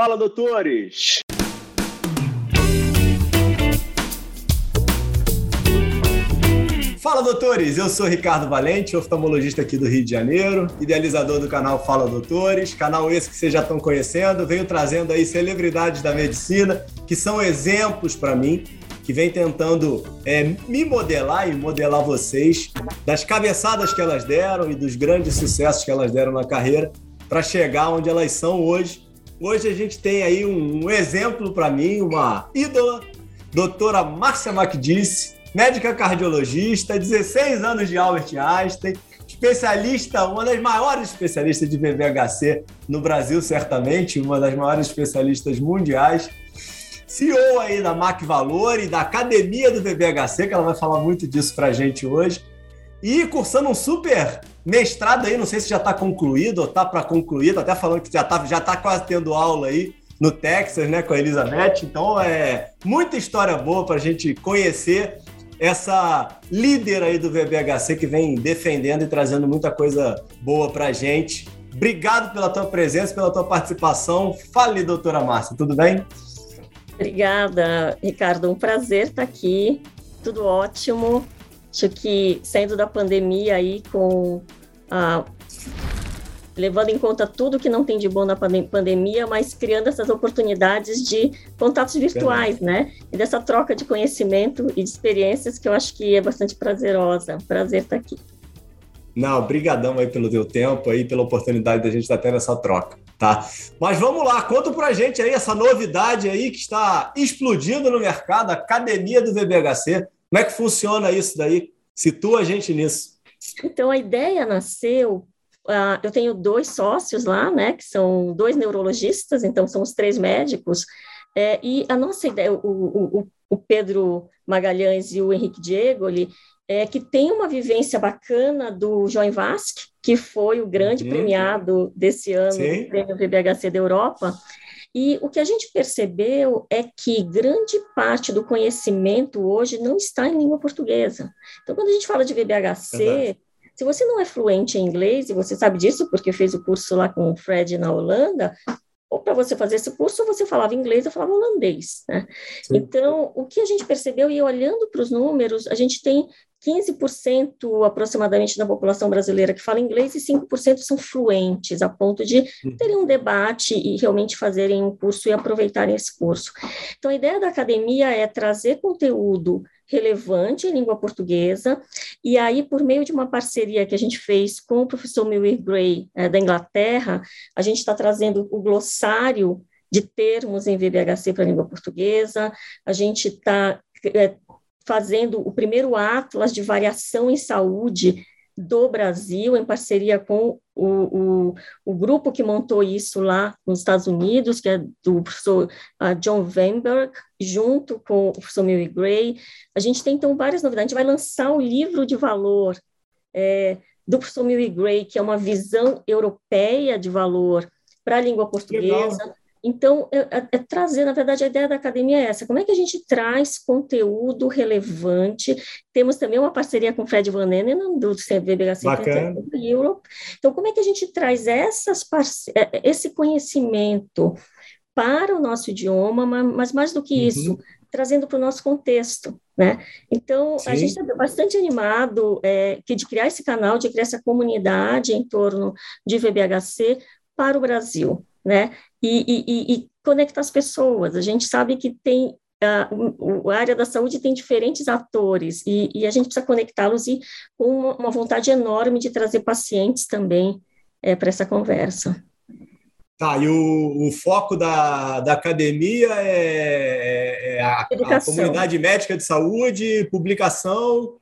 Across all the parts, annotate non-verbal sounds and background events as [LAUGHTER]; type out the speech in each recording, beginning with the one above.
Fala, doutores! Fala, doutores! Eu sou Ricardo Valente, oftalmologista aqui do Rio de Janeiro, idealizador do canal Fala Doutores, canal esse que vocês já estão conhecendo. Venho trazendo aí celebridades da medicina que são exemplos para mim, que vem tentando é, me modelar e modelar vocês das cabeçadas que elas deram e dos grandes sucessos que elas deram na carreira para chegar onde elas são hoje. Hoje a gente tem aí um, um exemplo para mim, uma ídola, doutora Márcia Macdice, médica cardiologista, 16 anos de Albert Einstein, especialista, uma das maiores especialistas de VVHC no Brasil, certamente, uma das maiores especialistas mundiais. CEO aí da Mac Valor e da Academia do VVHC, que ela vai falar muito disso para a gente hoje. E cursando um super mestrado aí, não sei se já está concluído ou está para concluir, tô até falando que já está já tá quase tendo aula aí no Texas, né, com a Elizabeth. Então é muita história boa para a gente conhecer essa líder aí do VBHC que vem defendendo e trazendo muita coisa boa para a gente. Obrigado pela tua presença, pela tua participação. Fale, doutora Márcia, tudo bem? Obrigada, Ricardo. Um prazer estar aqui. Tudo ótimo. Acho que saindo da pandemia aí com a levando em conta tudo que não tem de bom na pandemia, mas criando essas oportunidades de contatos virtuais, né? E dessa troca de conhecimento e de experiências que eu acho que é bastante prazerosa. Prazer estar aqui. Não, brigadão aí pelo teu tempo aí, pela oportunidade da gente estar tendo essa troca, tá? Mas vamos lá, conta pra gente aí essa novidade aí que está explodindo no mercado, a Academia do VBHC. Como é que funciona isso daí? Situa a gente nisso. Então, a ideia nasceu Uh, eu tenho dois sócios lá, né, que são dois neurologistas, então são os três médicos, é, e a nossa ideia, o, o, o, Pedro Magalhães e o Henrique Diego, ele, é que tem uma vivência bacana do João Vasque, que foi o grande uhum. premiado desse ano Sim. do Prêmio VBHC da Europa, e o que a gente percebeu é que grande parte do conhecimento hoje não está em língua portuguesa. Então, quando a gente fala de VBHC, se você não é fluente em inglês, e você sabe disso porque fez o curso lá com o Fred na Holanda, ou para você fazer esse curso, você falava inglês, eu falava holandês, né? Então, o que a gente percebeu, e olhando para os números, a gente tem 15% aproximadamente da população brasileira que fala inglês e 5% são fluentes, a ponto de uhum. terem um debate e realmente fazerem um curso e aproveitarem esse curso. Então, a ideia da academia é trazer conteúdo relevante em língua portuguesa, e aí, por meio de uma parceria que a gente fez com o professor Miller Gray, é, da Inglaterra, a gente está trazendo o glossário de termos em VBHC para a língua portuguesa, a gente está é, fazendo o primeiro atlas de variação em saúde do Brasil, em parceria com o, o, o, grupo que montou isso lá nos Estados Unidos, que é do professor uh, John Weinberg, junto com o professor Mary Gray. A gente tem, então, várias novidades. A gente vai lançar o livro de valor é, do professor Mary Gray, que é uma visão europeia de valor para a língua portuguesa. Legal. Então, é, é, é, trazer, na verdade, a ideia da academia é essa: como é que a gente traz conteúdo relevante? Temos também uma parceria com o Fred Van Enen, do CVBHC Europe. Então, como é que a gente traz essas é, é, esse conhecimento para o nosso idioma, mas mais do que uhum. isso, trazendo para o nosso contexto, né? Então, Sim. a gente está bastante animado é, de criar esse canal, de criar essa comunidade em torno de VBHC para o Brasil né? E, e, e conectar as pessoas. A gente sabe que tem a, a, área da saúde tem diferentes atores e, e a gente precisa conectá-los e com uma, uma, vontade enorme de trazer pacientes também é, para essa conversa. Tá, e o, o foco da, da academia é, é a, a comunidade médica de saúde, publicação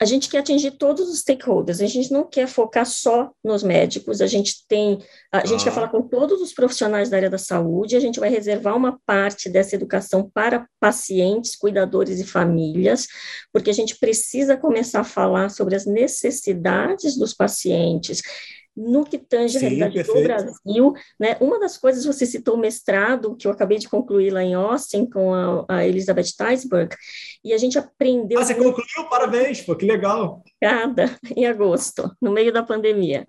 a gente quer atingir todos os stakeholders, a gente não quer focar só nos médicos, a gente tem, a gente quer ah. falar com todos os profissionais da área da saúde, a gente vai reservar uma parte dessa educação para pacientes, cuidadores e famílias, porque a gente precisa começar a falar sobre as necessidades dos pacientes, no que tange a realidade perfeito. do Brasil, né? Uma das coisas, você citou o mestrado, que eu acabei de concluir lá em Austin, com a, a Elizabeth Teisberg, e a gente aprendeu... Ah, você muito... concluiu? Parabéns, pô, que legal! Cada, em agosto, no meio da pandemia.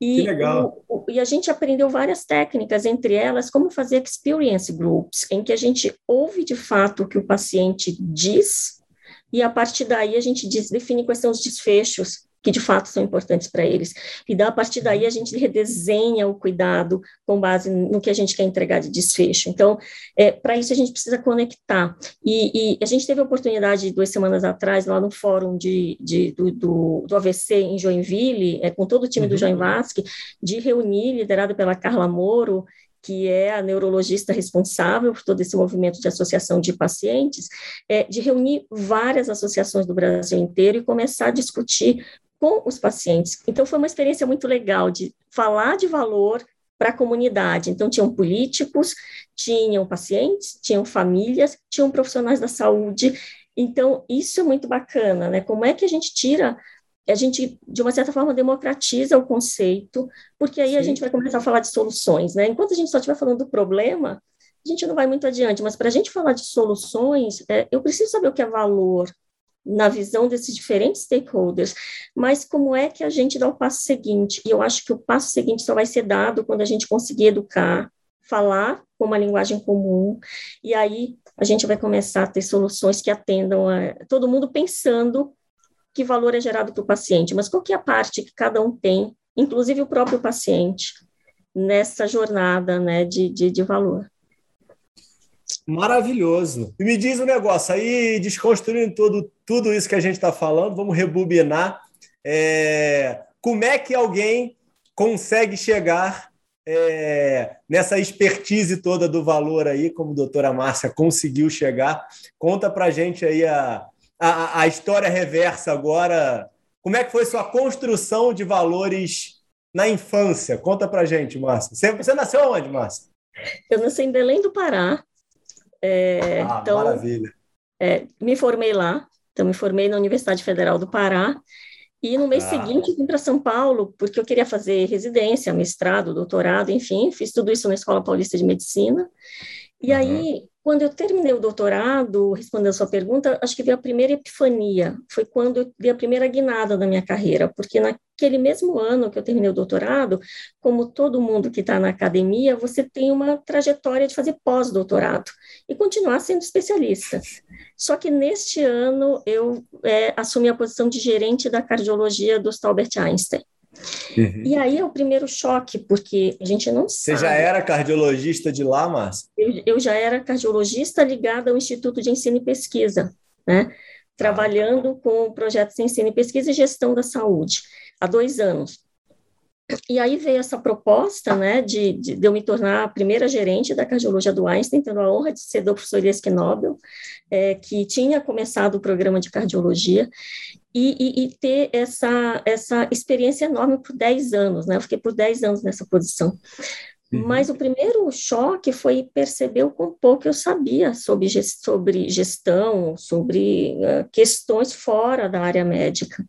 E, que legal! O, o, e a gente aprendeu várias técnicas, entre elas, como fazer experience groups, em que a gente ouve de fato o que o paciente diz, e a partir daí a gente diz, define quais são os desfechos que de fato são importantes para eles. E da, a partir daí a gente redesenha o cuidado com base no que a gente quer entregar de desfecho. Então, é, para isso a gente precisa conectar. E, e, a gente teve a oportunidade, duas semanas atrás, lá no fórum de, de do, do, do, AVC em Joinville, é, com todo o time uhum. do Join Vasque, de reunir, liderado pela Carla Moro, que é a neurologista responsável por todo esse movimento de associação de pacientes, é, de reunir várias associações do Brasil inteiro e começar a discutir com os pacientes. Então, foi uma experiência muito legal de falar de valor para a comunidade. Então, tinham políticos, tinham pacientes, tinham famílias, tinham profissionais da saúde. Então, isso é muito bacana, né? Como é que a gente tira, a gente, de uma certa forma, democratiza o conceito, porque aí Sim. a gente vai começar a falar de soluções, né? Enquanto a gente só estiver falando do problema, a gente não vai muito adiante, mas para a gente falar de soluções, é, eu preciso saber o que é valor, na visão desses diferentes stakeholders, mas como é que a gente dá o passo seguinte? E eu acho que o passo seguinte só vai ser dado quando a gente conseguir educar, falar com uma linguagem comum, e aí a gente vai começar a ter soluções que atendam a todo mundo pensando que valor é gerado para o paciente, mas qual que é a parte que cada um tem, inclusive o próprio paciente, nessa jornada né, de, de, de valor. Maravilhoso. E me diz um negócio, aí desconstruindo tudo, tudo isso que a gente está falando, vamos rebobinar. É, como é que alguém consegue chegar é, nessa expertise toda do valor aí, como a doutora Márcia conseguiu chegar? Conta para gente aí a, a, a história reversa agora. Como é que foi sua construção de valores na infância? Conta para gente, Márcia. Você, você nasceu onde, Márcia? Eu nasci em Belém do Pará, é, ah, então, maravilha. É, me formei lá, então me formei na Universidade Federal do Pará, e no mês ah. seguinte vim para São Paulo, porque eu queria fazer residência, mestrado, doutorado, enfim, fiz tudo isso na Escola Paulista de Medicina. E uhum. aí, quando eu terminei o doutorado, respondendo a sua pergunta, acho que veio a primeira epifania, foi quando eu dei a primeira guinada da minha carreira, porque naquele mesmo ano que eu terminei o doutorado, como todo mundo que está na academia, você tem uma trajetória de fazer pós-doutorado e continuar sendo especialista. Só que neste ano eu é, assumi a posição de gerente da cardiologia do Albert Einstein. Uhum. E aí é o primeiro choque, porque a gente não Você sabe. Você já era cardiologista de lá, Márcia? Eu, eu, já era cardiologista ligada ao Instituto de Ensino e Pesquisa, né? Trabalhando com projetos de ensino e pesquisa e gestão da saúde, há dois anos. E aí veio essa proposta, né, de, de, de, eu me tornar a primeira gerente da cardiologia do Einstein, tendo a honra de ser do professor Nobel, é, que tinha começado o programa de cardiologia, e, e, e, ter essa, essa experiência enorme por 10 anos, né, eu fiquei por 10 anos nessa posição. Uhum. Mas o primeiro choque foi perceber o quão pouco eu sabia sobre, sobre gestão, sobre uh, questões fora da área médica.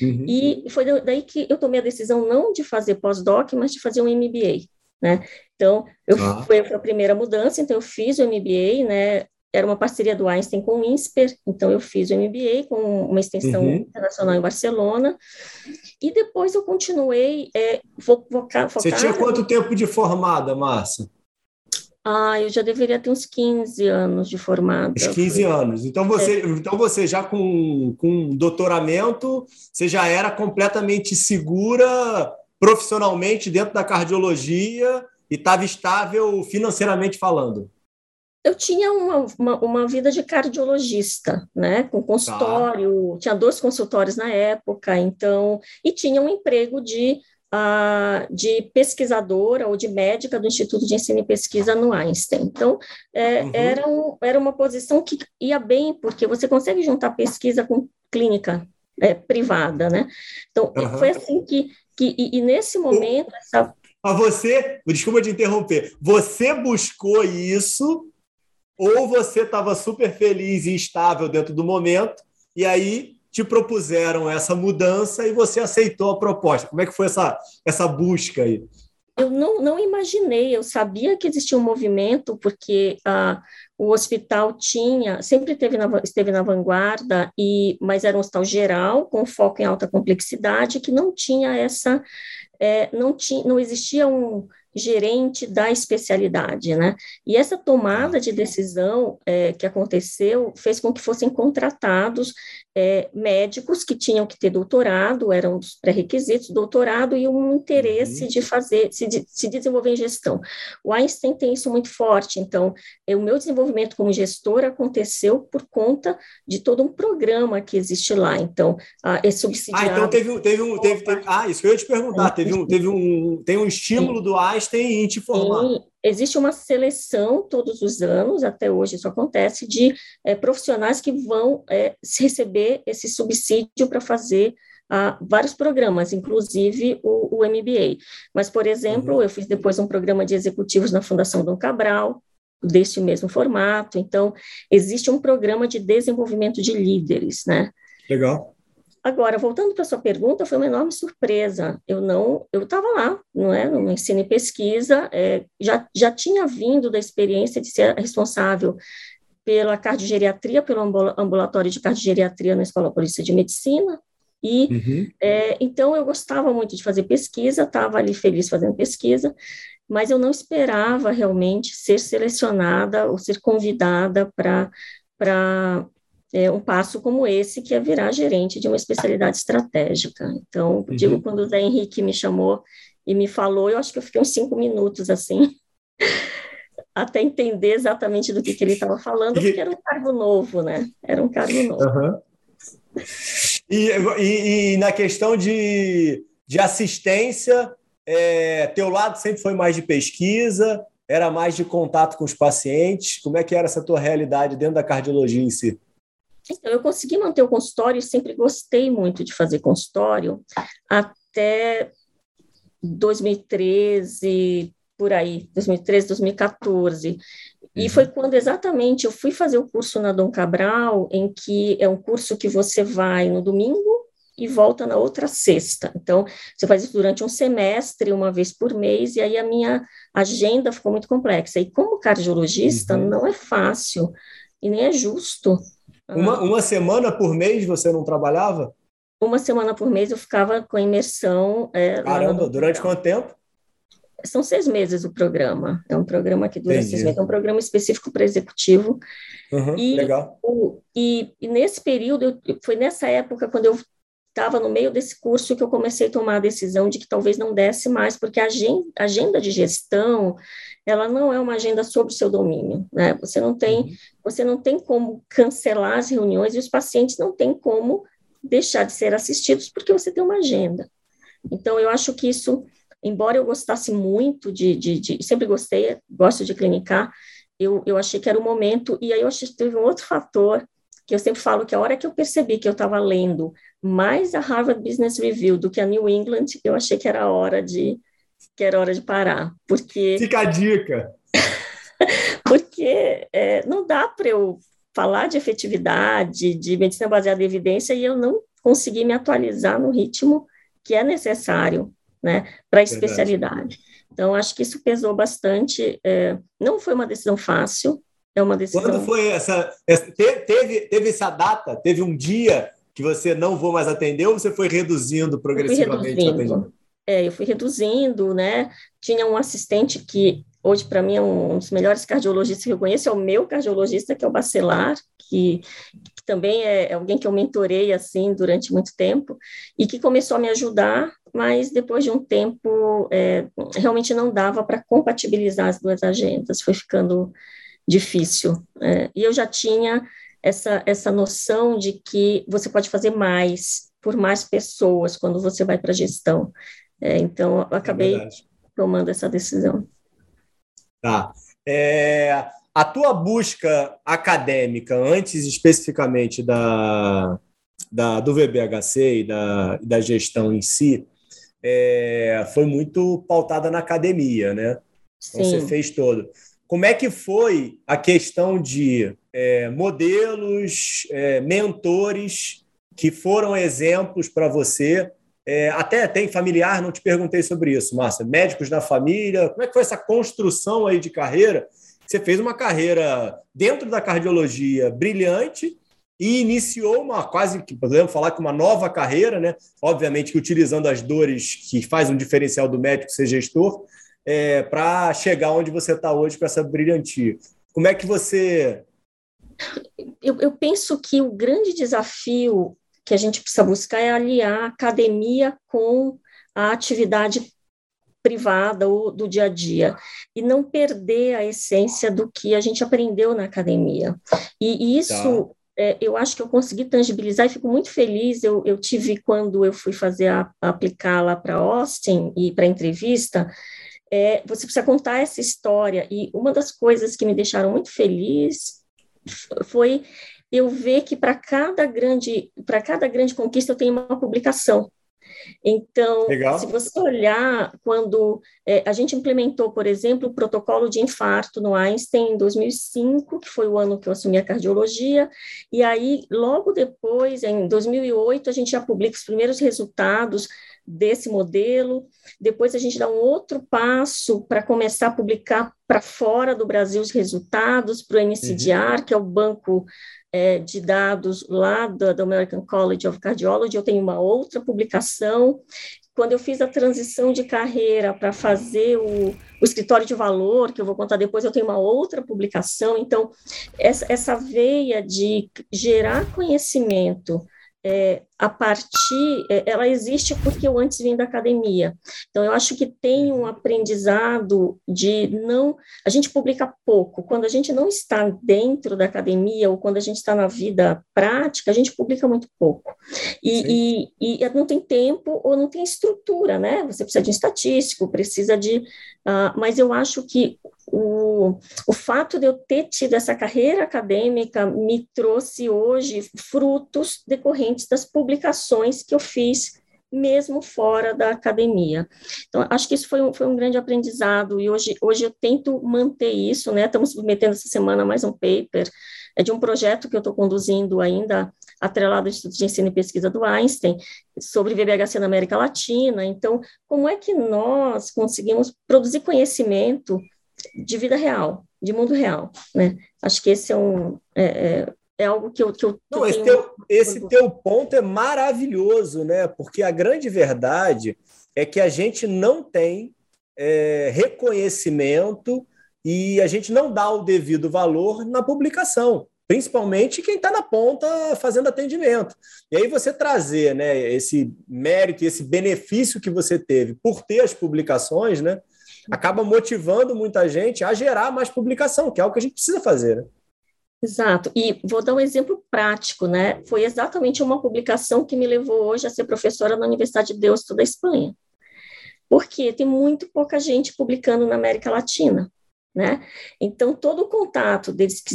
Uhum. E foi daí que eu tomei a decisão não de fazer pós-doc, mas de fazer um MBA. Né? Então, eu, ah. foi, foi a primeira mudança, então eu fiz o MBA, né, era uma parceria do Einstein com o INSPER, então eu fiz o MBA com uma extensão uhum. internacional em Barcelona, e depois eu continuei é, focada... Você tinha quanto tempo de formada, Márcia? Ah, eu já deveria ter uns 15 anos de formada. Uns 15 anos. Então você, é. então você já com, com doutoramento, você já era completamente segura profissionalmente dentro da cardiologia e estava estável financeiramente falando eu tinha uma, uma, uma, vida de cardiologista, né, com consultório, tá. tinha dois consultórios na época, então, e tinha um emprego de, uh, de pesquisadora ou de médica do Instituto de Ensino e Pesquisa no Einstein. Então, é, uhum. era, um, era uma posição que ia bem, porque você consegue juntar pesquisa com clínica é, privada, né? Então, uhum. foi assim que, que e, e nesse momento, essa... Mas você, desculpa te interromper, você buscou isso ou você estava super feliz e estável dentro do momento, e aí te propuseram essa mudança e você aceitou a proposta. Como é que foi essa, essa busca aí? Eu não, não imaginei, eu sabia que existia um movimento, porque ah, o hospital tinha, sempre teve na, esteve na vanguarda, e, mas era um hospital geral, com foco em alta complexidade, que não tinha essa, é, não, tinha, não existia um, gerente da especialidade, né? E essa tomada de decisão é, que aconteceu fez com que fossem contratados é, médicos que tinham que ter doutorado, eram os pré-requisitos, doutorado e um interesse uhum. de fazer, se, de, se desenvolver em gestão. O Einstein tem isso muito forte, então, é, o meu desenvolvimento como gestor aconteceu por conta de todo um programa que existe lá, então, a, é subsidiado... Ah, então teve, teve um... Teve, teve, ah, isso que eu ia te perguntar, teve um, teve um, tem um estímulo do Einstein em te formar. Sim, existe uma seleção todos os anos, até hoje isso acontece, de é, profissionais que vão é, receber esse subsídio para fazer ah, vários programas, inclusive o, o, MBA. Mas, por exemplo, uhum. eu fiz depois um programa de executivos na Fundação Dom Cabral, deste mesmo formato. Então, existe um programa de desenvolvimento de líderes, né? Legal. Agora, voltando para a sua pergunta, foi uma enorme surpresa. Eu não, eu estava lá, não é, no ensino e pesquisa, é, já, já tinha vindo da experiência de ser responsável pela cardiogeriatria, pelo ambulatório de cardiogeriatria na Escola Paulista de Medicina, e uhum. é, então eu gostava muito de fazer pesquisa, estava ali feliz fazendo pesquisa, mas eu não esperava realmente ser selecionada ou ser convidada para é, um passo como esse, que é virar gerente de uma especialidade estratégica. Então, uhum. digo, quando o Zé Henrique me chamou e me falou, eu acho que eu fiquei uns cinco minutos assim, [LAUGHS] até entender exatamente do que, que ele estava falando, porque era um cargo novo, né? Era um cargo novo. Uhum. E, e, e, na questão de, de assistência, é, teu lado sempre foi mais de pesquisa, era mais de contato com os pacientes? Como é que era essa tua realidade dentro da cardiologia em si? Então, eu consegui manter o consultório, sempre gostei muito de fazer consultório, até 2013, por aí, 2013, 2014. E foi uhum. quando exatamente eu fui fazer o curso na Dom Cabral, em que é um curso que você vai no domingo e volta na outra sexta. Então, você faz isso durante um semestre, uma vez por mês, e aí a minha agenda ficou muito complexa. E como cardiologista, uhum. não é fácil e nem é justo uma, uma semana por mês você não trabalhava? Uma semana por mês eu ficava com imersão. É, Caramba, durante quanto tempo? São seis meses o programa. É um programa que dura Entendi. seis meses. É um programa específico para executivo. Uhum, e, legal. O, e, e, nesse período, foi nessa época, quando eu estava no meio desse curso, que eu comecei a tomar a decisão de que talvez não desse mais, porque a agenda, de gestão, ela não é uma agenda sobre o seu domínio, né? Você não tem, uhum. você não tem como cancelar as reuniões e os pacientes não têm como deixar de ser assistidos porque você tem uma agenda. Então, eu acho que isso, embora eu gostasse muito de, de, de sempre gostei, gosto de clinicar, eu, eu achei que era o momento, e aí eu achei que teve um outro fator, que eu sempre falo que a hora que eu percebi que eu estava lendo mais a Harvard Business Review do que a New England, eu achei que era hora de que era hora de parar, porque... Fica a dica! [LAUGHS] porque é, não dá para eu falar de efetividade, de medicina baseada em evidência, e eu não conseguir me atualizar no ritmo que é necessário né, para a especialidade. Então, acho que isso pesou bastante. É, não foi uma decisão fácil, é uma decisão... Quando foi essa... Teve, teve essa data? Teve um dia que você não vou mais atender ou você foi reduzindo progressivamente o atendimento? é, eu fui reduzindo, né? Tinha um assistente que hoje para mim é um dos melhores cardiologistas que eu conheço, é o meu cardiologista, que é o Bacelar, que, que também é, é alguém que eu mentorei assim durante muito tempo e que começou a me ajudar, mas depois de um tempo é, realmente não dava para compatibilizar as duas agendas, foi ficando difícil. É, e eu já tinha essa, essa noção de que você pode fazer mais por mais pessoas quando você vai para a gestão. É, então, eu acabei é tomando essa decisão. Tá. É, a tua busca acadêmica, antes especificamente da, da, do VBHC e da, da gestão em si, é, foi muito pautada na academia, né? Então, você fez todo. Como é que foi a questão de é, modelos, é, mentores que foram exemplos para você? É, até tem familiar, não te perguntei sobre isso, Márcia. Médicos na família, como é que foi essa construção aí de carreira? Você fez uma carreira dentro da cardiologia brilhante e iniciou uma quase que podemos falar que uma nova carreira, né? Obviamente que utilizando as dores que faz um diferencial do médico ser gestor, é, para chegar onde você está hoje com essa brilhantia. Como é que você. Eu, eu penso que o grande desafio que a gente precisa buscar é aliar a academia com a atividade privada ou do dia a dia e não perder a essência do que a gente aprendeu na academia. E, isso tá. é, eu acho que eu consegui tangibilizar e fico muito feliz. Eu, eu tive quando eu fui fazer a, aplicar lá para Austin e para entrevista. É, você precisa contar essa história e uma das coisas que me deixaram muito feliz foi eu ver que para cada grande para cada grande conquista eu tenho uma publicação. Então, Legal. se você olhar, quando é, a gente implementou, por exemplo, o protocolo de infarto no Einstein em 2005, que foi o ano que eu assumi a cardiologia, e aí, logo depois, em 2008, a gente já publica os primeiros resultados desse modelo. Depois a gente dá um outro passo para começar a publicar para fora do Brasil os resultados para o NCDR, uhum. que é o banco é, de dados lá do, do American College of Cardiology. Eu tenho uma outra publicação quando eu fiz a transição de carreira para fazer o, o, escritório de valor, que eu vou contar depois, eu tenho uma outra publicação. Então, essa, essa veia de gerar conhecimento é, a partir, é, ela existe porque eu antes vim da academia. Então, eu acho que tem um aprendizado de não. A gente publica pouco. Quando a gente não está dentro da academia ou quando a gente está na vida prática, a gente publica muito pouco. E, e, e, não tem tempo ou não tem estrutura, né? Você precisa de um estatístico, precisa de. Uh, mas eu acho que o, o fato de eu ter tido essa carreira acadêmica me trouxe hoje frutos decorrentes das publicações que eu fiz mesmo fora da academia. Então, acho que isso foi um, foi um grande aprendizado, e hoje, hoje eu tento manter isso, né? Estamos submetendo essa semana mais um paper, é de um projeto que eu estou conduzindo ainda, atrelado ao Instituto de Ensino e Pesquisa do Einstein, sobre VBHC na América Latina. Então, como é que nós conseguimos produzir conhecimento de vida real, de mundo real, né? Acho que esse é um é, é, é algo que eu, que eu, que Não, eu esse, teu, esse teu ponto é maravilhoso, né? Porque a grande verdade é que a gente não tem é, reconhecimento e a gente não dá o devido valor na publicação, principalmente quem está na ponta fazendo atendimento. E aí você trazer né, esse mérito e esse benefício que você teve por ter as publicações, né? Acaba motivando muita gente a gerar mais publicação, que é algo que a gente precisa fazer. Né? Exato. E vou dar um exemplo prático, né? Foi exatamente uma publicação que me levou hoje a ser professora na Universidade de Deusto da Espanha. Porque tem muito pouca gente publicando na América Latina, né? Então, todo o contato deles que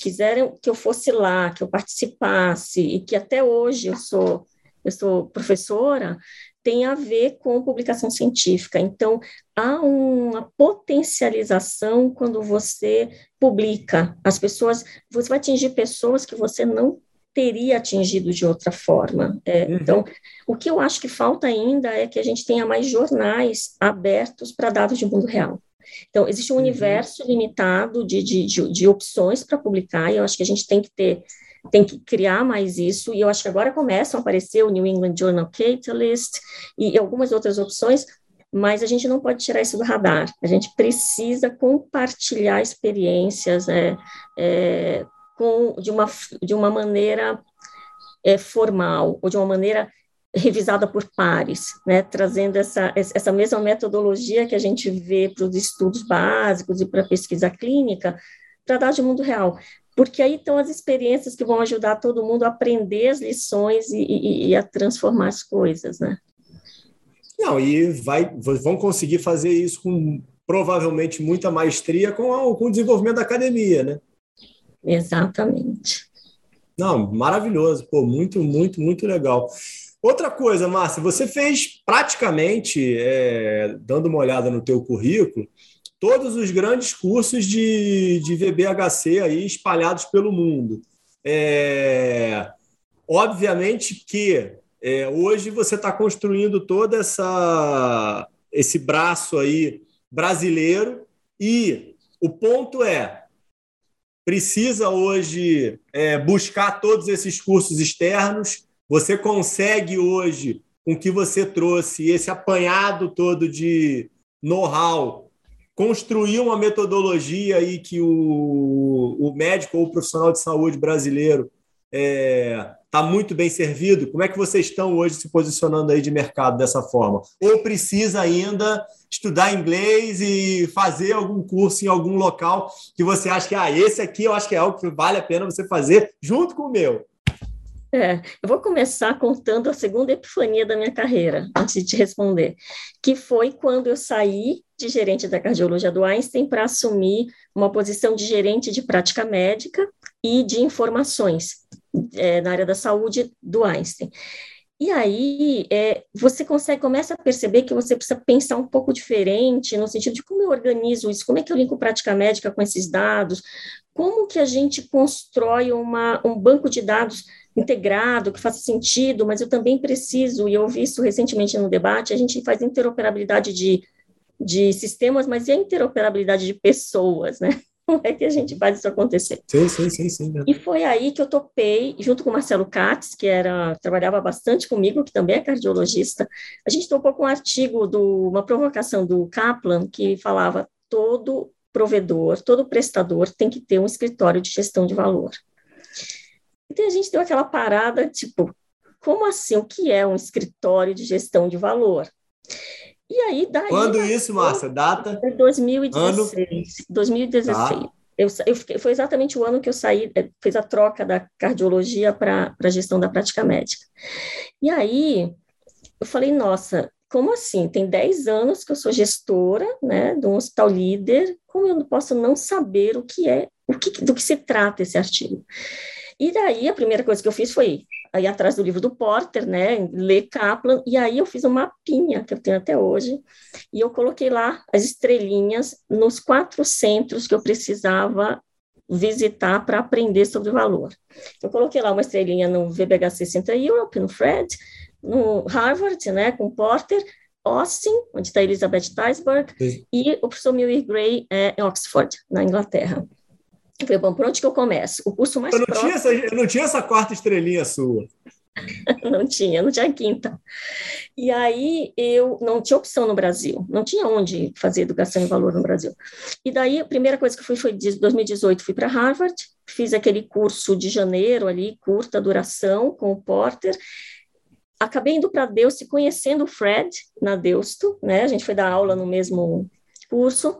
quiserem que eu fosse lá, que eu participasse, e que até hoje eu sou eu sou professora, tem a ver com publicação científica. Então, há uma potencialização quando você publica. As pessoas, você vai atingir pessoas que você não teria atingido de outra forma. É, uhum. Então, o que eu acho que falta ainda é que a gente tenha mais jornais abertos para dados de mundo real. Então, existe um uhum. universo limitado de, de, de, de opções para publicar, e eu acho que a gente tem que ter tem que criar mais isso, e eu acho que agora começam a aparecer o New England Journal Catalyst e algumas outras opções, mas a gente não pode tirar isso do radar, a gente precisa compartilhar experiências é, é, com, de, uma, de uma maneira é, formal, ou de uma maneira revisada por pares, né, trazendo essa, essa mesma metodologia que a gente vê para os estudos básicos e para a pesquisa clínica, para dar de mundo real porque aí estão as experiências que vão ajudar todo mundo a aprender as lições e, e, e a transformar as coisas, né? Não, e vai, vão conseguir fazer isso com provavelmente muita maestria com, a, com o desenvolvimento da academia, né? Exatamente. Não, maravilhoso, pô, muito, muito, muito legal. Outra coisa, Márcia, você fez praticamente, é, dando uma olhada no teu currículo, todos os grandes cursos de, de VBHC aí espalhados pelo mundo. É, obviamente que é, hoje você está construindo todo essa, esse braço aí brasileiro e o ponto é precisa hoje é, buscar todos esses cursos externos. Você consegue hoje, com o que você trouxe, esse apanhado todo de know-how, construir uma metodologia aí que o, o médico ou o profissional de saúde brasileiro está é, tá muito bem servido? Como é que vocês estão hoje se posicionando aí de mercado dessa forma? Ou precisa ainda estudar inglês e fazer algum curso em algum local que você acha que ah, esse aqui eu acho que é algo que vale a pena você fazer junto com o meu? É, eu vou começar contando a segunda epifania da minha carreira, antes de te responder, que foi quando eu saí de gerente da cardiologia do Einstein para assumir uma posição de gerente de prática médica e de informações é, na área da saúde do Einstein. E aí é, você consegue, começa a perceber que você precisa pensar um pouco diferente, no sentido de como eu organizo isso, como é que eu linko prática médica com esses dados, como que a gente constrói uma, um banco de dados integrado, que faça sentido, mas eu também preciso, e eu ouvi isso recentemente no debate, a gente faz interoperabilidade de, de sistemas, mas e a interoperabilidade de pessoas, né? [LAUGHS] como é que a gente faz isso acontecer? Sim, sim, sim, sim. E foi aí que eu topei, junto com o Marcelo Katz, que era trabalhava bastante comigo, que também é cardiologista, a gente topou com um artigo, do, uma provocação do Kaplan, que falava todo provedor, todo prestador tem que ter um escritório de gestão de valor. Então a gente deu aquela parada, tipo, como assim? O que é um escritório de gestão de valor? E aí, daí. Quando isso, Márcia? Data? 2016. Ano? 2016. Tá. Eu, eu fiquei, foi exatamente o ano que eu saí, eh, fez a troca da cardiologia para a gestão da prática médica. E aí, eu falei, nossa, como assim? Tem 10 anos que eu sou gestora, né, de um hospital líder, como eu não posso não saber o que é, o que, do que se trata esse artigo? E daí, a primeira coisa que eu fiz foi aí atrás do livro do Porter, né, ler Kaplan, e aí eu fiz uma mapinha que eu tenho até hoje, e eu coloquei lá as estrelinhas nos quatro centros que eu precisava visitar para aprender sobre o valor. Eu coloquei lá uma estrelinha no VBHC Central Europe, no Fred, no Harvard, né, com Porter, Austin, onde está Elizabeth Teisberg, e o professor Miller Gray é, em Oxford, na Inglaterra. Eu falei, bom, por onde que eu começo? O curso mais eu não próximo... Tinha essa, eu não tinha essa quarta estrelinha sua. [LAUGHS] não tinha, não tinha quinta. E aí eu não tinha opção no Brasil, não tinha onde fazer educação em valor no Brasil. E daí a primeira coisa que eu fui foi em 2018, fui para Harvard, fiz aquele curso de janeiro ali, curta duração, com o Porter. Acabei indo para Deusto e conhecendo o Fred na Deusto, né? A gente foi dar aula no mesmo curso.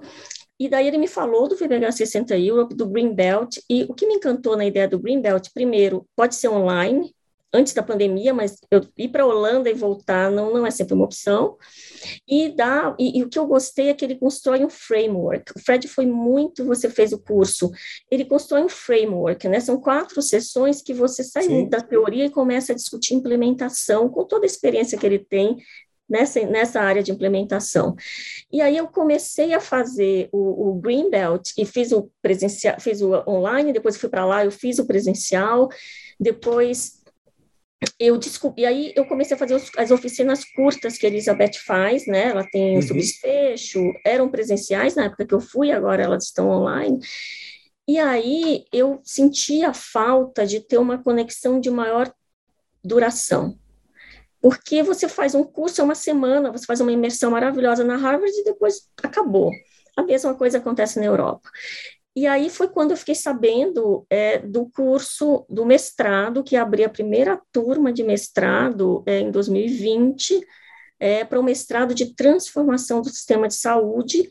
E daí ele me falou do VBH 60 Europe, do Greenbelt, e o que me encantou na ideia do Greenbelt, primeiro, pode ser online, antes da pandemia, mas eu ir para a Holanda e voltar não, não é sempre uma opção. E, dá, e, e, o que eu gostei é que ele constrói um framework. O Fred foi muito, você fez o curso, ele constrói um framework, né? São quatro sessões que você sai Sim. da teoria e começa a discutir implementação, com toda a experiência que ele tem nessa, nessa área de implementação. E aí eu comecei a fazer o, o Green Belt e fiz o presencial, fiz o online, depois fui para lá, eu fiz o presencial, depois eu descobri, e aí eu comecei a fazer os, as oficinas curtas que a Elizabeth faz, né? Ela tem uhum. o subdesfecho, eram presenciais na época que eu fui, agora elas estão online. E aí eu senti a falta de ter uma conexão de maior duração. Porque você faz um curso, é uma semana, você faz uma imersão maravilhosa na Harvard e depois acabou. A mesma coisa acontece na Europa. E aí foi quando eu fiquei sabendo é, do curso do mestrado, que abri a primeira turma de mestrado é, em 2020, é, para o mestrado de transformação do sistema de saúde,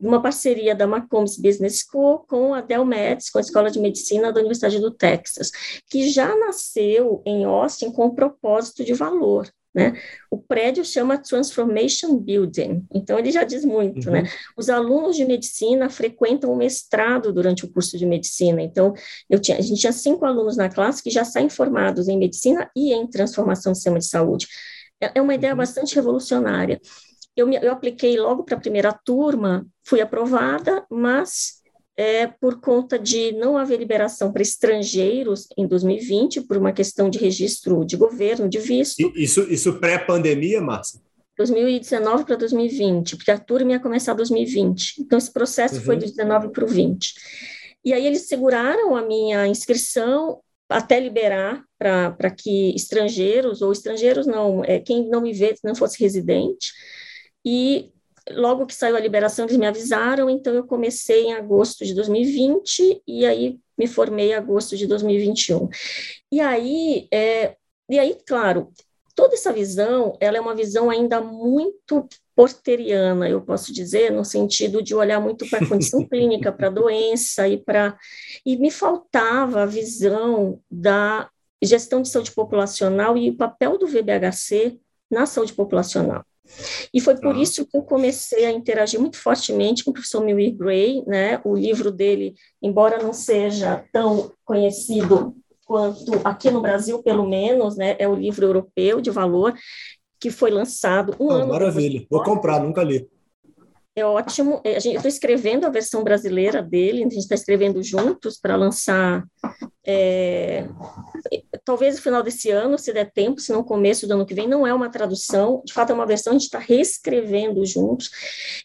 uma parceria da Macombs Business School com a Delmeds, com a Escola de Medicina da Universidade do Texas, que já nasceu em Austin com o propósito de valor. Né? O prédio chama Transformation Building, então ele já diz muito, né? uhum. né? Os alunos de medicina frequentam o mestrado durante o curso de medicina, então eu tinha, a gente tinha cinco alunos na classe que já saem formados em medicina e em transformação do sistema de saúde. É, é uma ideia uhum. bastante revolucionária. Eu, me, eu apliquei logo para a primeira turma, fui aprovada, mas é, por conta de não haver liberação para estrangeiros em 2020, por uma questão de registro de governo, de visto. Isso, isso pré-pandemia, Márcia? 2019 para 2020, porque a turma ia começar em 2020. Então, esse processo uhum. foi de 19 para o 20. E aí eles seguraram a minha inscrição até liberar para que estrangeiros, ou estrangeiros não, é, quem não me vê, não fosse residente, e logo que saiu a liberação, eles me avisaram, então eu comecei em agosto de 2020, e aí me formei em agosto de 2021. E aí, é, e aí, claro, toda essa visão, ela é uma visão ainda muito porteriana, eu posso dizer, no sentido de olhar muito para a condição [LAUGHS] clínica, para a doença e para e me faltava a visão da gestão de saúde populacional e o papel do VBHC na saúde populacional. E foi por isso que eu comecei a interagir muito fortemente com o professor Millie Gray, né? O livro dele, embora não seja tão conhecido quanto aqui no Brasil, pelo menos, né, é o livro europeu de valor que foi lançado um ah, ano. Maravilha, vou comprar, nunca li. É ótimo. É, eu estou escrevendo a versão brasileira dele, a gente está escrevendo juntos para lançar é, talvez no final desse ano, se der tempo, se não começo do ano que vem, não é uma tradução, de fato é uma versão, a gente está reescrevendo juntos.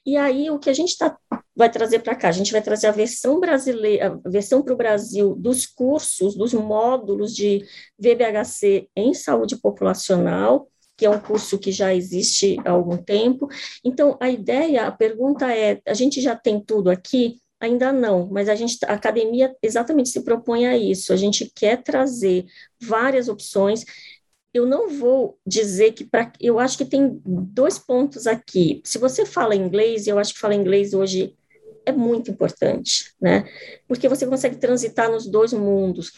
E aí o que a gente tá, vai trazer para cá? A gente vai trazer a versão brasileira, a versão para o Brasil dos cursos, dos módulos de VBHC em saúde populacional, que é um curso que já existe há algum tempo. Então, a ideia, a pergunta é: a gente já tem tudo aqui? Ainda não, mas a gente, a academia exatamente se propõe a isso. A gente quer trazer várias opções. Eu não vou dizer que para, eu acho que tem dois pontos aqui. Se você fala inglês, eu acho que falar inglês hoje é muito importante, né? Porque você consegue transitar nos dois mundos.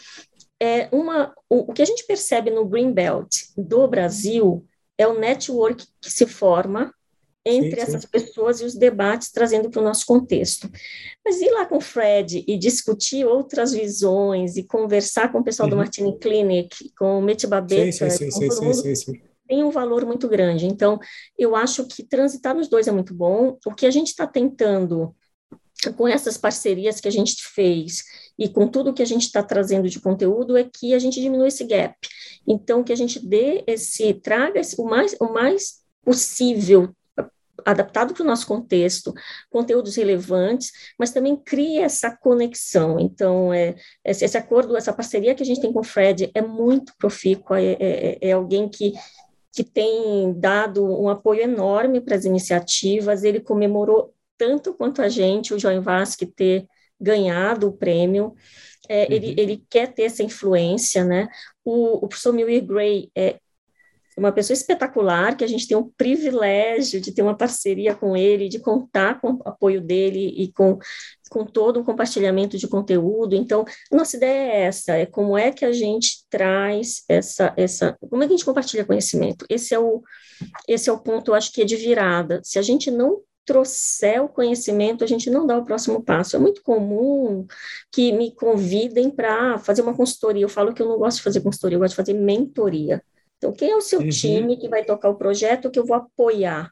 É uma, o, o que a gente percebe no Green Belt do Brasil é o network que se forma entre sim, sim. essas pessoas e os debates trazendo para o nosso contexto. Mas ir lá com o Fred e discutir outras visões e conversar com o pessoal uhum. do Martini Clinic, com o Meti Babeta, sim, sim, sim, sim, tem um valor muito grande. Então, eu acho que transitar nos dois é muito bom. O que a gente está tentando com essas parcerias que a gente fez e com tudo que a gente está trazendo de conteúdo é que a gente diminua esse gap. Então, que a gente dê esse, traga esse, o, mais, o mais possível adaptado para o nosso contexto, conteúdos relevantes, mas também cria essa conexão. Então, é, esse acordo, essa parceria que a gente tem com o Fred é muito profícua, é, é, é alguém que, que tem dado um apoio enorme para as iniciativas, ele comemorou tanto quanto a gente, o João Vasque, ter ganhado o prêmio, é, uhum. ele, ele quer ter essa influência, né? O, o professor Millie Gray é, uma pessoa espetacular, que a gente tem o privilégio de ter uma parceria com ele, de contar com o apoio dele e com, com todo um compartilhamento de conteúdo. Então, nossa ideia é essa, é como é que a gente traz essa, essa como é que a gente compartilha conhecimento? Esse é o, esse é o ponto, eu acho que é de virada. Se a gente não trouxer o conhecimento, a gente não dá o próximo passo. É muito comum que me convidem para fazer uma consultoria. Eu falo que eu não gosto de fazer consultoria, eu gosto de fazer mentoria. Então, quem é o seu uhum. time que vai tocar o projeto que eu vou apoiar?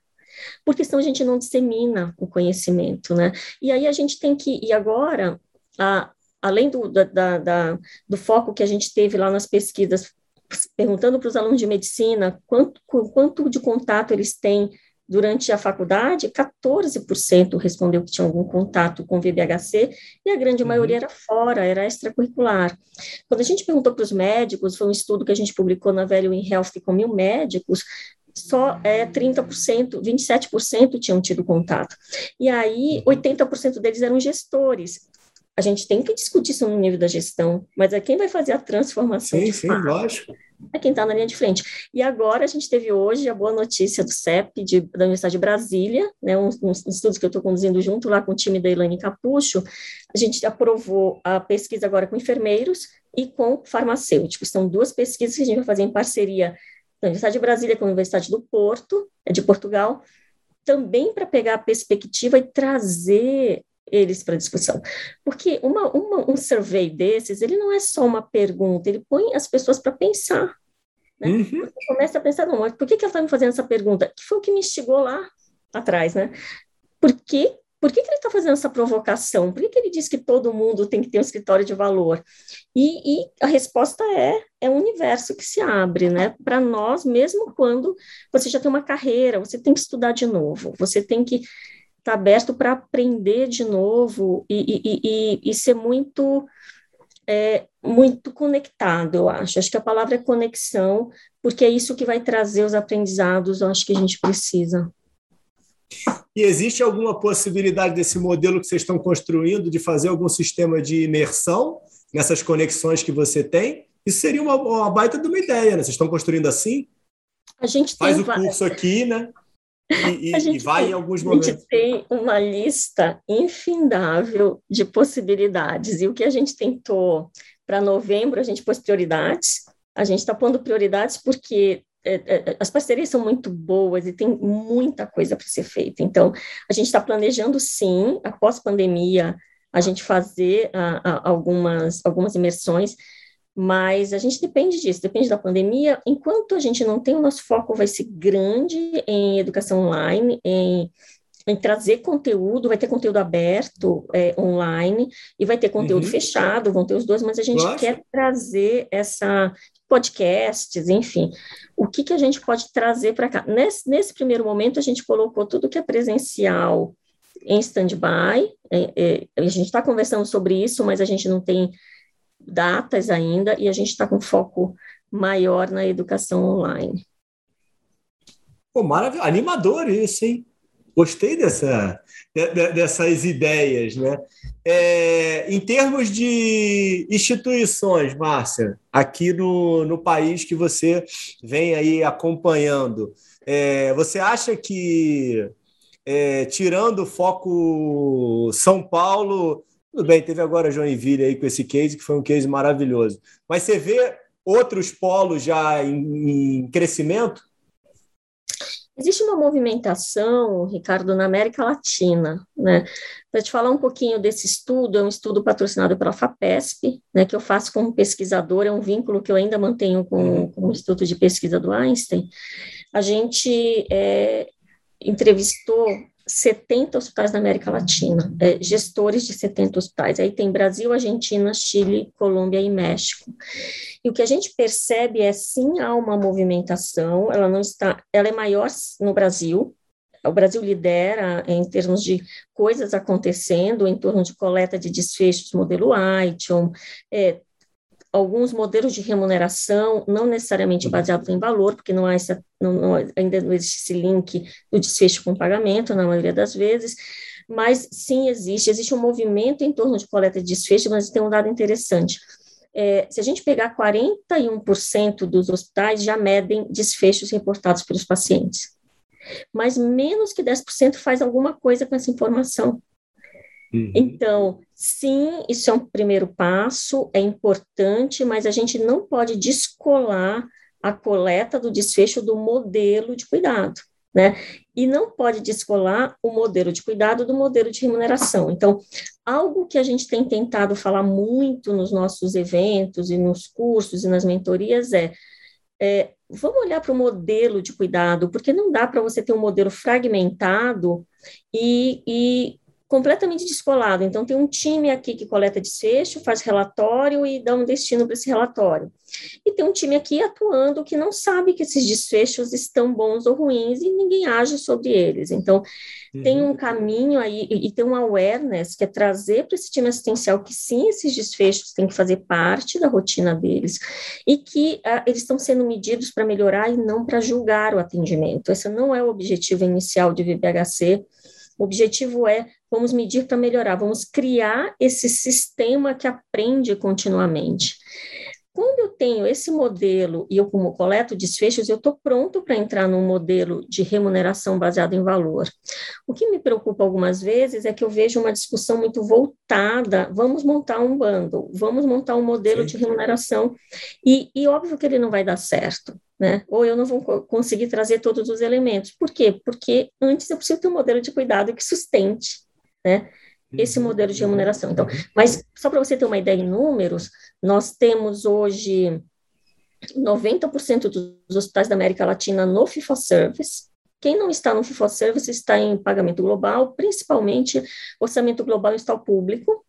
Porque senão a gente não dissemina o conhecimento, né? E aí a gente tem que, e agora, a, além do, da, da, do foco que a gente teve lá nas pesquisas, perguntando para os alunos de medicina quanto, quanto de contato eles têm Durante a faculdade, 14% respondeu que tinha algum contato com VBHC e a grande uhum. maioria era fora, era extracurricular. Quando a gente perguntou para os médicos, foi um estudo que a gente publicou na Value in Health com mil médicos, só é, 30%, 27% tinham tido contato. E aí, 80% deles eram gestores. A gente tem que discutir isso no nível da gestão, mas é quem vai fazer a transformação. Sim, sim, lógico é quem está na linha de frente. E agora a gente teve hoje a boa notícia do CEP, de, da Universidade de Brasília, né, um, um estudos que eu estou conduzindo junto lá com o time da Elaine Capucho, a gente aprovou a pesquisa agora com enfermeiros e com farmacêuticos. São duas pesquisas que a gente vai fazer em parceria da Universidade de Brasília com a Universidade do Porto, é de Portugal, também para pegar a perspectiva e trazer eles para discussão. Porque uma, uma, um survey desses, ele não é só uma pergunta, ele põe as pessoas para pensar. Né? Uhum. Começa a pensar, não, por que, que ela está me fazendo essa pergunta? Que foi o que me instigou lá atrás, né? Por que, por que, que ele está fazendo essa provocação? Por que, que ele diz que todo mundo tem que ter um escritório de valor? E, e a resposta é, é um universo que se abre, né? Para nós, mesmo quando você já tem uma carreira, você tem que estudar de novo, você tem que estar tá aberto para aprender de novo e, e, e, e ser muito é, muito conectado, eu acho. Acho que a palavra é conexão, porque é isso que vai trazer os aprendizados, eu acho que a gente precisa. E existe alguma possibilidade desse modelo que vocês estão construindo de fazer algum sistema de imersão nessas conexões que você tem? Isso seria uma, uma baita de uma ideia, né? Vocês estão construindo assim? A gente faz o curso aqui, né? [LAUGHS] E, e, e vai em alguns momentos. A gente tem uma lista infindável de possibilidades. E o que a gente tentou para novembro, a gente pôs prioridades. A gente está pondo prioridades porque é, é, as parcerias são muito boas e tem muita coisa para ser feita. Então, a gente está planejando, sim, após pandemia, a gente fazer algumas, algumas imersões, mas a gente depende disso, depende da pandemia. Enquanto a gente não tem, o nosso foco vai ser grande em educação online, em em trazer conteúdo, vai ter conteúdo aberto é, online e vai ter conteúdo uhum. fechado, vão ter os dois, mas a gente Nossa. quer trazer essa podcasts, enfim, o que, que a gente pode trazer para cá? Nesse, nesse primeiro momento, a gente colocou tudo que é presencial em stand-by, é, é, a gente está conversando sobre isso, mas a gente não tem datas ainda e a gente está com foco maior na educação online. Pô, maravilha, animador isso, hein? Gostei dessa, de, de, dessas ideias, né? É, em termos de instituições, Márcia, aqui no, no país que você vem aí acompanhando, é, você acha que, é, tirando o foco São Paulo, tudo bem, teve agora Joinville aí com esse case, que foi um case maravilhoso, mas você vê outros polos já em, em crescimento? Existe uma movimentação, Ricardo, na América Latina, né? Para te falar um pouquinho desse estudo, é um estudo patrocinado pela FAPESP, né, que eu faço como pesquisador, é um vínculo que eu ainda mantenho com, uhum. com o Instituto de Pesquisa do Einstein. A gente é, entrevistou 70 hospitais da América Latina, é, gestores de 70 hospitais. Aí tem Brasil, Argentina, Chile, Colômbia e México. E o que a gente percebe é sim há uma movimentação, ela não está, ela é maior no Brasil. O Brasil lidera em termos de coisas acontecendo em torno de coleta de desfechos modelo ITIOM, é, alguns modelos de remuneração, não necessariamente baseados em valor, porque não há essa, não, não, ainda não existe esse link do desfecho com pagamento, na maioria das vezes, mas sim existe, existe um movimento em torno de coleta de desfecho, mas tem um dado interessante. É, se a gente pegar 41% dos hospitais já medem desfechos reportados pelos pacientes, mas menos que 10% faz alguma coisa com essa informação. Uhum. Então, sim, isso é um primeiro passo, é importante, mas a gente não pode descolar a coleta do desfecho do modelo de cuidado, né? E não pode descolar o modelo de cuidado do modelo de remuneração. Então, algo que a gente tem tentado falar muito nos nossos eventos e nos cursos e nas mentorias é, é vamos olhar para o modelo de cuidado, porque não dá para você ter um modelo fragmentado e, e completamente descolado. Então, tem um time aqui que coleta desfecho, faz relatório e dá um destino para esse relatório. E tem um time aqui atuando que não sabe que esses desfechos estão bons ou ruins e ninguém age sobre eles. Então, uhum. tem um caminho aí e, e tem um awareness que é trazer para esse time assistencial que sim, esses desfechos têm que fazer parte da rotina deles e que uh, eles estão sendo medidos para melhorar e não para julgar o atendimento. Esse não é o objetivo inicial de VBHC. O objetivo é vamos medir para melhorar, vamos criar esse sistema que aprende continuamente. Quando eu tenho esse modelo e eu como coleto desfechos, eu estou pronto para entrar num modelo de remuneração baseado em valor. O que me preocupa algumas vezes é que eu vejo uma discussão muito voltada, vamos montar um bundle, vamos montar um modelo Sim. de remuneração, e, e óbvio que ele não vai dar certo né? Ou eu não vou conseguir trazer todos os elementos. Por quê? Porque antes eu preciso ter um modelo de cuidado que sustente, né? Esse modelo de remuneração. Então, mas só para você ter uma ideia em números, nós temos hoje 90% dos hospitais da América Latina no for service, quem não está no fee-for-service está em pagamento global, principalmente orçamento global está ao público.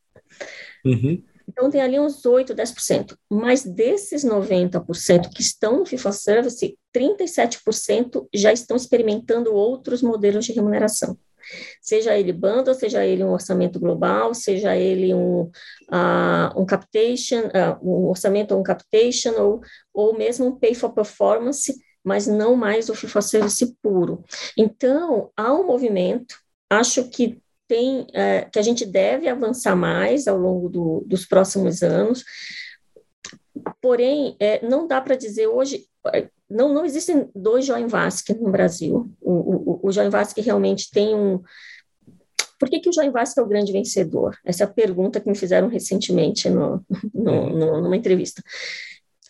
Uhum. Então, tem ali uns 8%, 10%. Mas desses 90% que estão no fee-for-service, 37% já estão experimentando outros modelos de remuneração. Seja ele bundle, seja ele um orçamento global, seja ele um, uh, um captation, uh, um orçamento ou um captation, ou, ou mesmo um pay for performance, mas não mais o fee-for-service puro. Então, há um movimento, acho que tem, é, que a gente deve avançar mais ao longo do, dos próximos anos, porém, é, não dá para dizer hoje, é, não, não existem dois Join Vasque no Brasil, o, o, o Join Vasque realmente tem um, por que, que o Join Vasque é o grande vencedor? Essa é a pergunta que me fizeram recentemente no, no, uhum. no, numa entrevista.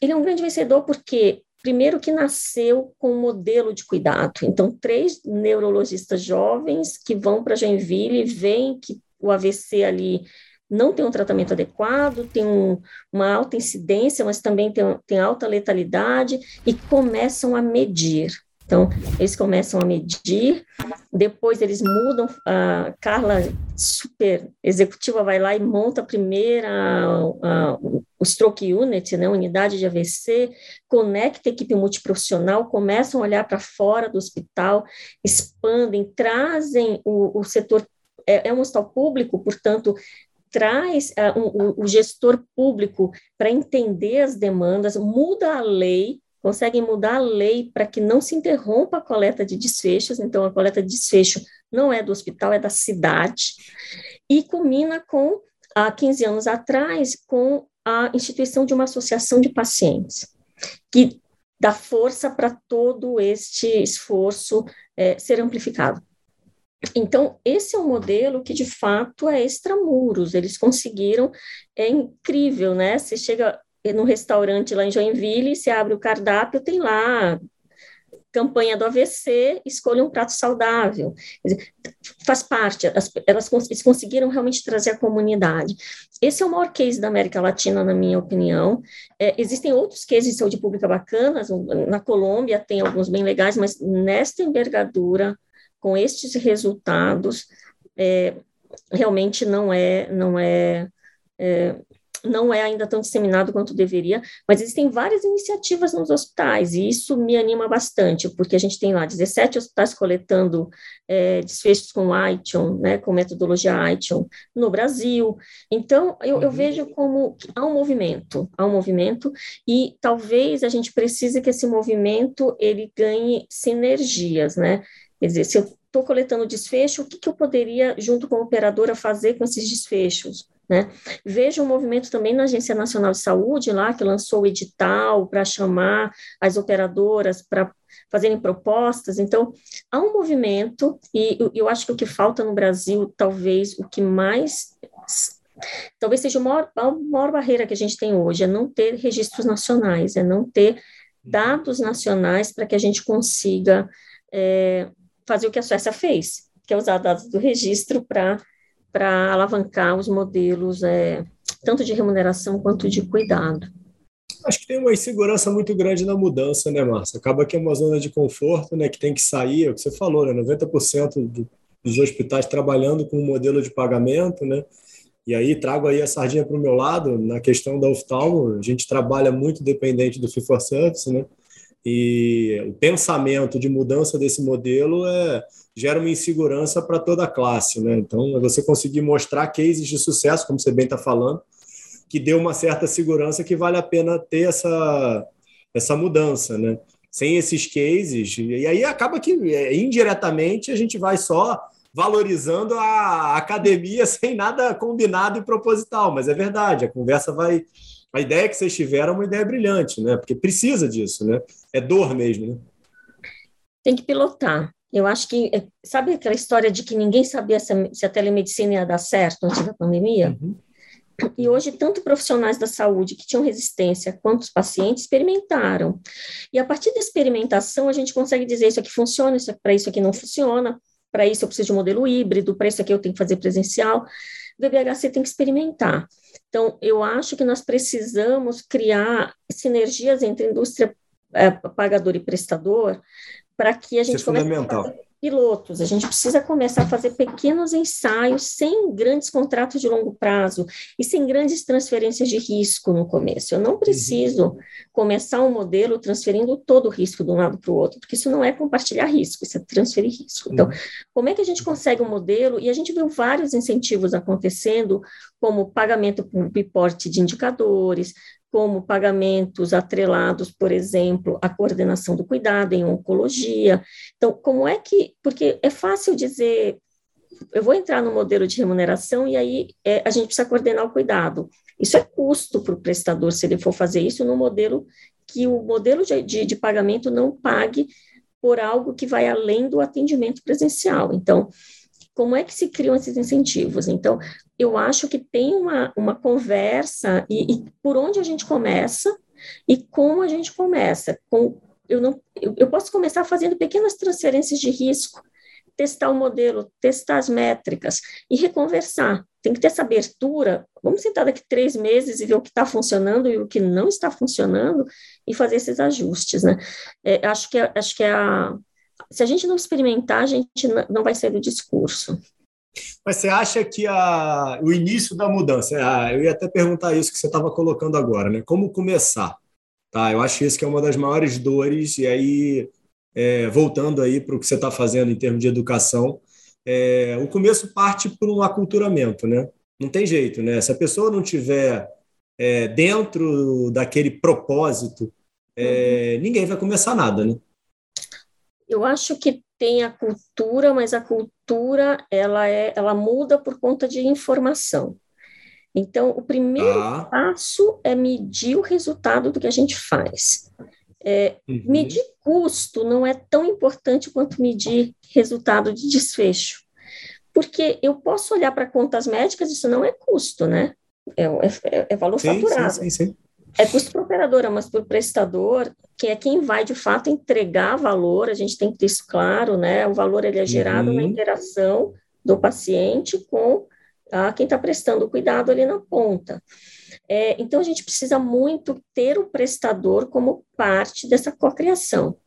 Ele é um grande vencedor porque primeiro que nasceu com um modelo de cuidado. Então, três neurologistas jovens que vão para Joinville e veem que o AVC ali não tem um tratamento adequado, tem um, uma alta incidência, mas também tem, tem alta letalidade, e começam a medir. Então, eles começam a medir, depois eles mudam, a Carla, super executiva, vai lá e monta a primeira, a, o Stroke Unit, né, unidade de AVC, conecta a equipe multiprofissional, começam a olhar para fora do hospital, expandem, trazem o, o setor, é, é um hospital público, portanto, traz uh, um, o gestor público para entender as demandas, muda a lei, conseguem mudar a lei para que não se interrompa a coleta de desfechos, então a coleta de desfecho não é do hospital, é da cidade, e culmina com, há 15 anos atrás, com a instituição de uma associação de pacientes, que dá força para todo este esforço é, ser amplificado. Então, esse é um modelo que, de fato, é extramuros, eles conseguiram, é incrível, né? Você chega no restaurante lá em Joinville, se abre o cardápio, tem lá campanha do AVC, escolha um prato saudável. Faz parte, as, elas conseguiram realmente trazer a comunidade. Esse é o maior case da América Latina, na minha opinião. É, existem outros cases de saúde pública bacanas, na Colômbia tem alguns bem legais, mas nesta envergadura, com estes resultados, é, realmente não é, não é, é não é ainda tão disseminado quanto deveria, mas existem várias iniciativas nos hospitais, e isso me anima bastante, porque a gente tem lá 17 hospitais coletando é, desfechos com ITION, né, com metodologia ITION, no Brasil. Então, eu, eu uhum. vejo como há um movimento, há um movimento, e talvez a gente precise que esse movimento ele ganhe sinergias, né? Quer dizer, se eu estou coletando desfecho, o que, que eu poderia, junto com a operadora, fazer com esses desfechos? Né? Vejo um movimento também na Agência Nacional de Saúde, lá, que lançou o edital para chamar as operadoras para fazerem propostas. Então, há um movimento, e eu acho que o que falta no Brasil, talvez o que mais. Talvez seja a maior, a maior barreira que a gente tem hoje, é não ter registros nacionais, é não ter dados nacionais para que a gente consiga é, fazer o que a Suécia fez, que é usar dados do registro para para alavancar os modelos, é, tanto de remuneração quanto de cuidado. Acho que tem uma insegurança muito grande na mudança, né, Márcia? Acaba que é uma zona de conforto, né, que tem que sair, é o que você falou, né, 90% do, dos hospitais trabalhando com um modelo de pagamento, né, e aí trago aí a sardinha para o meu lado, na questão da oftalmo, a gente trabalha muito dependente do fee-for-service, né, e o pensamento de mudança desse modelo é, gera uma insegurança para toda a classe. Né? Então, é você conseguir mostrar cases de sucesso, como você bem está falando, que deu uma certa segurança que vale a pena ter essa, essa mudança. Né? Sem esses cases, e aí acaba que é, indiretamente a gente vai só valorizando a academia [LAUGHS] sem nada combinado e proposital, mas é verdade, a conversa vai a ideia que vocês tiveram é uma ideia brilhante, né? Porque precisa disso, né? É dor mesmo, né? Tem que pilotar. Eu acho que, é, sabe aquela história de que ninguém sabia se a, se a telemedicina ia dar certo antes da pandemia? Uhum. E hoje, tanto profissionais da saúde que tinham resistência, quanto os pacientes experimentaram. E a partir da experimentação, a gente consegue dizer isso aqui funciona, isso para isso aqui não funciona, para isso eu preciso de um modelo híbrido, para isso aqui eu tenho que fazer presencial. O BBHC tem que experimentar. Então, eu acho que nós precisamos criar sinergias entre indústria é, pagador e prestador para que a gente Isso é fundamental pilotos. A gente precisa começar a fazer pequenos ensaios sem grandes contratos de longo prazo e sem grandes transferências de risco no começo. Eu não uhum. preciso uhum. começar um modelo transferindo todo o risco de um lado para o outro, porque isso não é compartilhar risco, isso é transferir risco. Então, uhum. como é que a gente consegue um modelo? E a gente viu vários incentivos acontecendo, como pagamento por reporte de indicadores, como pagamentos atrelados, por exemplo, à coordenação do cuidado em oncologia. Então, como é que. Porque é fácil dizer, eu vou entrar no modelo de remuneração e aí é, a gente precisa coordenar o cuidado. Isso é custo para o prestador se ele for fazer isso no modelo que o modelo de, de, de pagamento não pague por algo que vai além do atendimento presencial. Então, como é que se criam esses incentivos? Então, eu acho que tem uma, uma conversa e, e por onde a gente começa e como a gente começa. Com, eu, não, eu, eu posso começar fazendo pequenas transferências de risco, testar o modelo, testar as métricas e reconversar. Tem que ter essa abertura. Vamos sentar daqui três meses e ver o que está funcionando e o que não está funcionando e fazer esses ajustes, né? É, acho que, é, acho que é a, se a gente não experimentar, a gente não vai sair do discurso. Mas você acha que a, o início da mudança, ah, eu ia até perguntar isso que você estava colocando agora, né? Como começar? Tá, eu acho isso que é uma das maiores dores, e aí, é, voltando aí para o que você está fazendo em termos de educação, é, o começo parte por um aculturamento, né? Não tem jeito, né? Se a pessoa não tiver é, dentro daquele propósito, é, uhum. ninguém vai começar nada, né? Eu acho que tem a cultura, mas a cultura ela é, ela muda por conta de informação. Então, o primeiro ah. passo é medir o resultado do que a gente faz. É, uhum. Medir custo não é tão importante quanto medir resultado de desfecho, porque eu posso olhar para contas médicas, isso não é custo, né? É, é, é valor sim, faturado. Sim, sim, sim é custo para operadora, mas para o prestador, que é quem vai de fato entregar valor, a gente tem que ter isso claro, né? O valor ele é gerado uhum. na interação do paciente com tá, quem está prestando o cuidado ali na ponta. É, então, a gente precisa muito ter o prestador como parte dessa cocriação.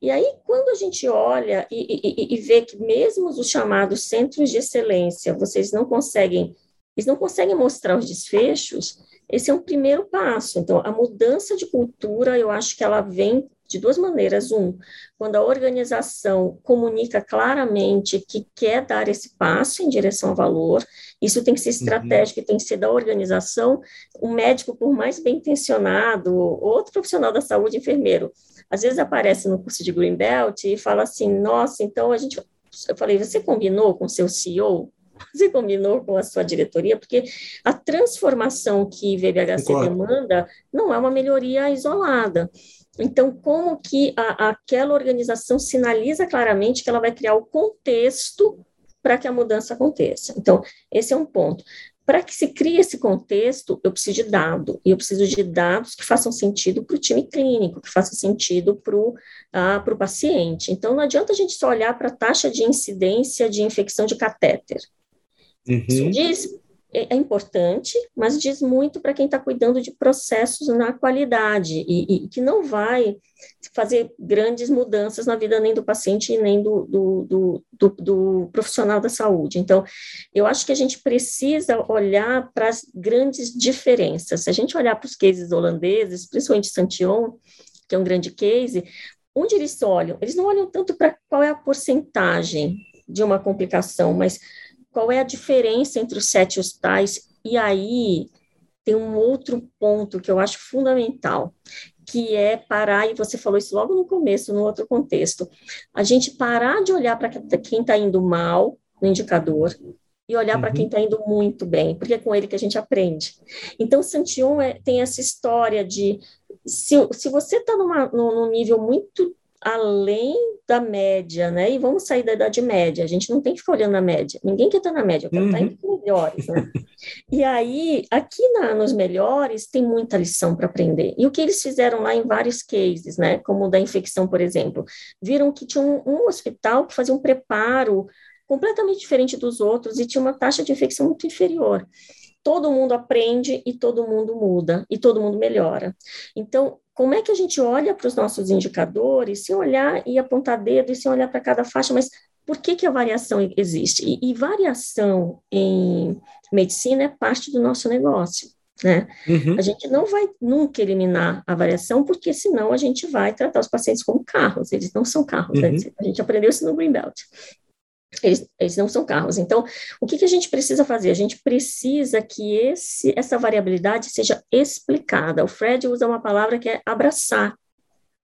E aí, quando a gente olha e, e, e vê que mesmo os chamados centros de excelência, vocês não conseguem, eles não conseguem mostrar os desfechos, esse é um primeiro passo. Então, a mudança de cultura, eu acho que ela vem de duas maneiras. Um, quando a organização comunica claramente que quer dar esse passo em direção ao valor, isso tem que ser uhum. estratégico, uhum. tem que ser da organização. O médico, por mais bem intencionado, outro profissional da saúde, enfermeiro, às vezes aparece no curso de Greenbelt e fala assim: nossa, então a gente. Eu falei, você combinou com seu CEO? Você combinou com a sua diretoria, porque a transformação que VBHC Concordo. demanda não é uma melhoria isolada. Então, como que a, aquela organização sinaliza claramente que ela vai criar o contexto para que a mudança aconteça? Então, esse é um ponto. Para que se crie esse contexto, eu preciso de dado, e eu preciso de dados que façam sentido para o time clínico, que façam sentido para o ah, paciente. Então, não adianta a gente só olhar para a taxa de incidência de infecção de catéter. Uhum. Isso diz, é, é, importante, mas diz muito para quem está cuidando de processos na qualidade e, e, que não vai fazer grandes mudanças na vida nem do paciente nem do, do, do, do, do profissional da saúde. Então, eu acho que a gente precisa olhar para as grandes diferenças. Se a gente olhar para os cases holandeses, principalmente Santion, que é um grande case, onde eles olham? Eles não olham tanto para qual é a porcentagem de uma complicação, mas qual é a diferença entre os sete hospitais? E aí tem um outro ponto que eu acho fundamental, que é parar, e você falou isso logo no começo, no outro contexto, a gente parar de olhar para quem está indo mal no indicador e olhar uhum. para quem está indo muito bem, porque é com ele que a gente aprende. Então, Santion é, tem essa história de se, se você está num nível muito além da média, né? E vamos sair da idade média. A gente não tem que ficar olhando a média. Ninguém quer estar na média, quer uhum. estar entre melhores, né? [LAUGHS] e aí, aqui na, nos melhores, tem muita lição para aprender. E o que eles fizeram lá em vários cases, né? Como o da infecção, por exemplo, viram que tinha um, um hospital que fazia um preparo completamente diferente dos outros e tinha uma taxa de infecção muito inferior todo mundo aprende e todo mundo muda e todo mundo melhora. Então, como é que a gente olha para os nossos indicadores, sem olhar e apontar dedo e sem olhar para cada faixa, mas por que, que a variação existe? E, e, variação em medicina é parte do nosso negócio. Né? Uhum. A gente não vai nunca eliminar a variação, porque senão a gente vai tratar os pacientes como carros, eles não são carros, né? uhum. né? a gente aprendeu isso no Greenbelt. Eles, eles, não são carros. Então, o que, que, a gente precisa fazer? A gente precisa que esse, essa variabilidade seja explicada. O Fred usa uma palavra que é abraçar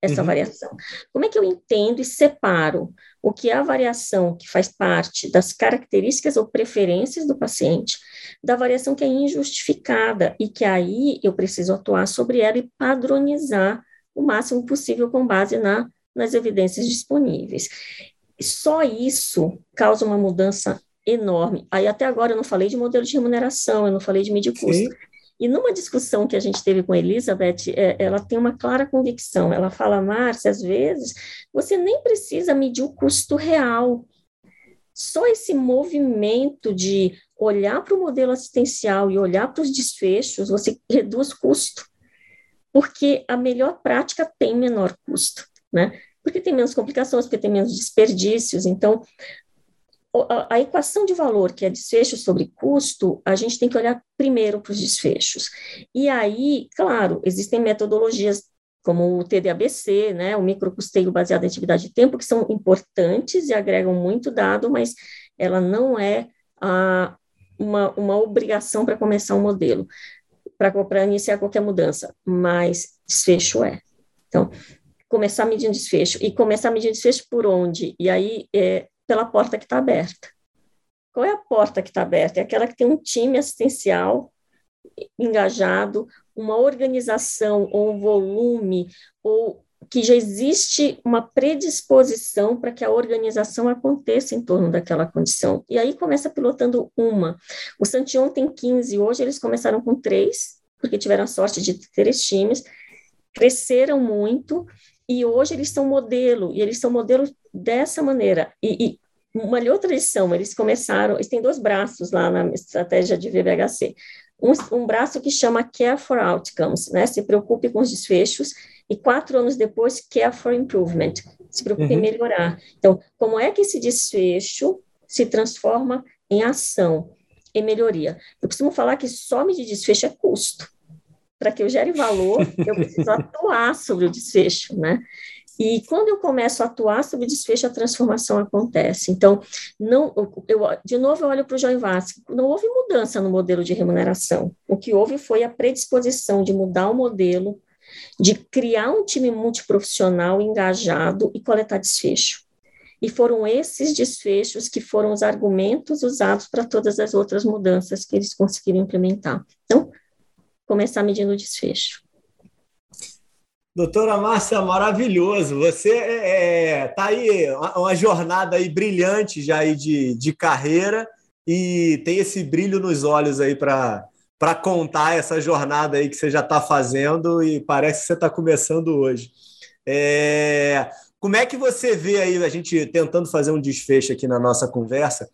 essa uhum. variação. Como é que eu entendo e separo o que é a variação que faz parte das características ou preferências do paciente, da variação que é injustificada e que aí eu preciso atuar sobre ela e padronizar o máximo possível com base na, nas evidências disponíveis. Só isso causa uma mudança enorme. Aí até agora eu não falei de modelo de remuneração, eu não falei de medir custo. Sim. E numa discussão que a gente teve com a Elizabeth, é, ela tem uma clara convicção. Ela fala, Márcia, às vezes você nem precisa medir o custo real. Só esse movimento de olhar para o modelo assistencial e olhar para os desfechos, você reduz custo. Porque a melhor prática tem menor custo, né? Porque tem menos complicações, porque tem menos desperdícios. Então, a, equação de valor, que é desfecho sobre custo, a gente tem que olhar primeiro para os desfechos. E aí, claro, existem metodologias como o TDABC, né, o microcusteio baseado em atividade de tempo, que são importantes e agregam muito dado, mas ela não é a, uma, uma obrigação para começar um modelo, para iniciar qualquer mudança, mas desfecho é. Então, começar medindo desfecho, e começar medindo desfecho por onde? E aí, é, pela porta que está aberta. Qual é a porta que está aberta? É aquela que tem um time assistencial engajado, uma organização ou um volume, ou que já existe uma predisposição para que a organização aconteça em torno daquela condição. E aí começa pilotando uma. O Santion tem 15, hoje eles começaram com três, porque tiveram a sorte de ter três times, cresceram muito, e hoje eles são modelo, e eles são modelo dessa maneira. E, e uma outra lição, eles começaram, eles têm dois braços lá na estratégia de VBHC. Um, um, braço que chama Care for Outcomes, né? Se preocupe com os desfechos, e quatro anos depois, Care for Improvement, se preocupe uhum. em melhorar. Então, como é que esse desfecho se transforma em ação, em melhoria? Eu costumo falar que só medir desfecho é custo para que eu gere valor, eu preciso atuar sobre o desfecho, né? E quando eu começo a atuar sobre o desfecho, a transformação acontece. Então, não, eu, de novo, eu olho para o João Vasco. Não houve mudança no modelo de remuneração. O que houve foi a predisposição de mudar o modelo, de criar um time multiprofissional engajado e coletar desfecho. E foram esses desfechos que foram os argumentos usados para todas as outras mudanças que eles conseguiram implementar. Então, começar medindo o desfecho. Doutora Márcia, maravilhoso. Você está é, é tá aí, uma jornada aí brilhante já aí de, de carreira e tem esse brilho nos olhos aí para para contar essa jornada aí que você já está fazendo e parece que você está começando hoje. É, como é que você vê aí, a gente tentando fazer um desfecho aqui na nossa conversa,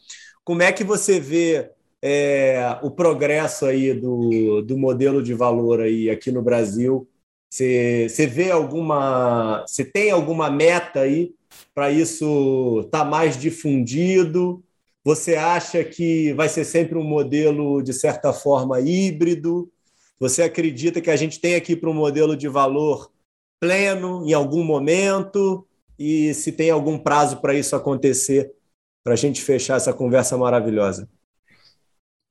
como é que você vê é, o progresso aí do, do modelo de valor aí aqui no Brasil? Você, vê alguma. Você tem alguma meta aí para isso estar tá mais difundido? Você acha que vai ser sempre um modelo, de certa forma, híbrido? Você acredita que a gente tem aqui para um modelo de valor pleno em algum momento? E se tem algum prazo para isso acontecer, para a gente fechar essa conversa maravilhosa?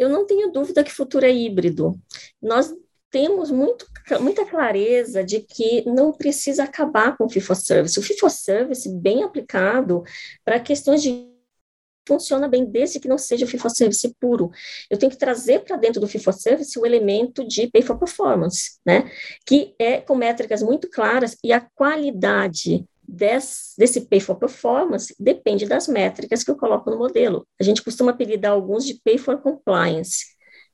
Eu não tenho dúvida que o futuro é híbrido. Nós temos muito, muita clareza de que não precisa acabar com o FIFO-Service. O FIFO-Service, bem aplicado para questões de funciona bem desde que não seja o FIFO-Service puro. Eu tenho que trazer para dentro do FIFO-Service o elemento de Pay for Performance, né? que é com métricas muito claras e a qualidade desse, pay for performance depende das métricas que eu coloco no modelo. A gente costuma apelidar alguns de pay for compliance.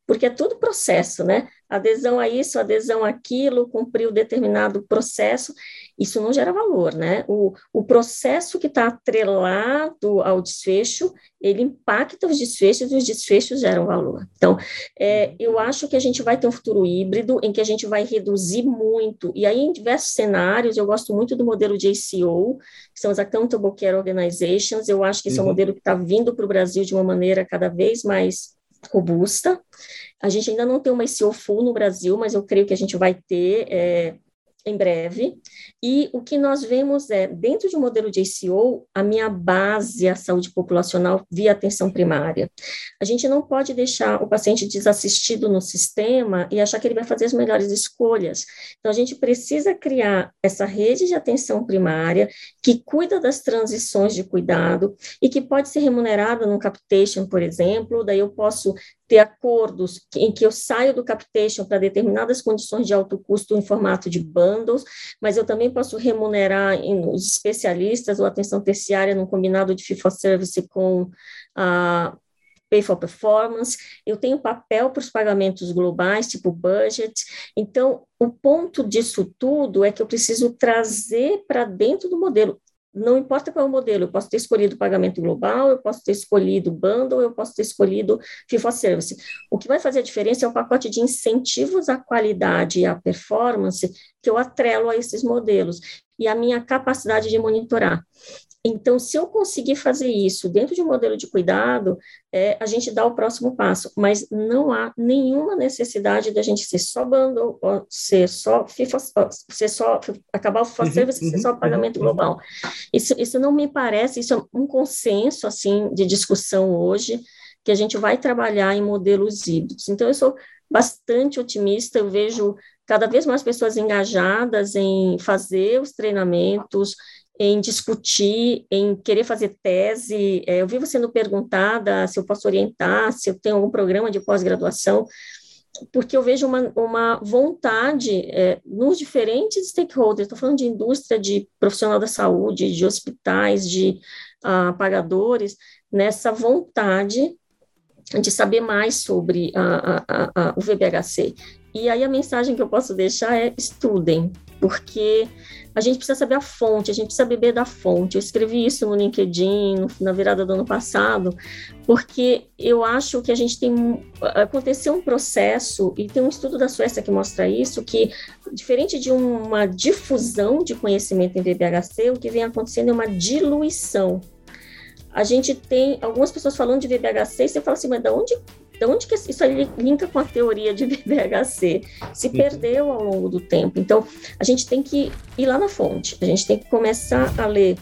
Porque é tudo processo, né? Adesão a isso, adesão àquilo, cumprir o determinado processo, isso não gera valor, né? O, o processo que está atrelado ao desfecho, ele impacta os desfechos e os desfechos geram valor. Então, é, eu acho que a gente vai ter um futuro híbrido em que a gente vai reduzir muito, e aí em diversos cenários, eu gosto muito do modelo de ACO, que são as Accountable Care Organizations, eu acho que esse uhum. é um modelo que está vindo para o Brasil de uma maneira cada vez mais robusta. A gente ainda não tem uma ICO full no Brasil, mas eu creio que a gente vai ter é, em breve. E o que nós vemos é, dentro de um modelo de ACO, a minha base é a saúde populacional via atenção primária. A gente não pode deixar o paciente desassistido no sistema e achar que ele vai fazer as melhores escolhas. Então, a gente precisa criar essa rede de atenção primária que cuida das transições de cuidado e que pode ser remunerada no capitation, por exemplo, daí eu posso ter acordos em que eu saio do capitation para determinadas condições de alto custo em formato de bundles, mas eu também posso remunerar os especialistas ou atenção terciária num combinado de fee for service com a pay for performance, eu tenho papel para os pagamentos globais, tipo budget. Então, o ponto disso tudo é que eu preciso trazer para dentro do modelo não importa qual é o modelo, eu posso ter escolhido pagamento global, eu posso ter escolhido bundle, eu posso ter escolhido FIFA Service. O que vai fazer a diferença é o pacote de incentivos à qualidade e à performance que eu atrelo a esses modelos e a minha capacidade de monitorar. Então, se eu conseguir fazer isso dentro de um modelo de cuidado, é, a gente dá o próximo passo, mas não há nenhuma necessidade da gente ser só bundle, ou ser só FIFA, ser só acabar o FIFA uhum, service, uhum, ser só pagamento uhum, global. Isso, isso não me parece, isso é um consenso assim de discussão hoje que a gente vai trabalhar em modelos híbridos. Então, eu sou bastante otimista, eu vejo cada vez mais pessoas engajadas em fazer os treinamentos, em discutir, em querer fazer tese. É, eu vivo sendo perguntada se eu posso orientar, se eu tenho algum programa de pós-graduação, porque eu vejo uma, uma vontade é, nos diferentes stakeholders, estou falando de indústria, de profissional da saúde, de hospitais, de uh, pagadores, nessa vontade de saber mais sobre a, a, a, o VBHC. E aí a mensagem que eu posso deixar é estudem, porque a gente precisa saber a fonte, a gente precisa beber da fonte. Eu escrevi isso no LinkedIn na virada do ano passado, porque eu acho que a gente tem aconteceu um processo e tem um estudo da Suécia que mostra isso que diferente de uma difusão de conhecimento em VBHC, o que vem acontecendo é uma diluição. A gente tem algumas pessoas falando de VBHC e você fala assim, mas de onde então, onde que isso aí linka com a teoria de BBHC? Se uhum. perdeu ao longo do tempo. Então, a gente tem que ir lá na fonte, a gente tem que começar a ler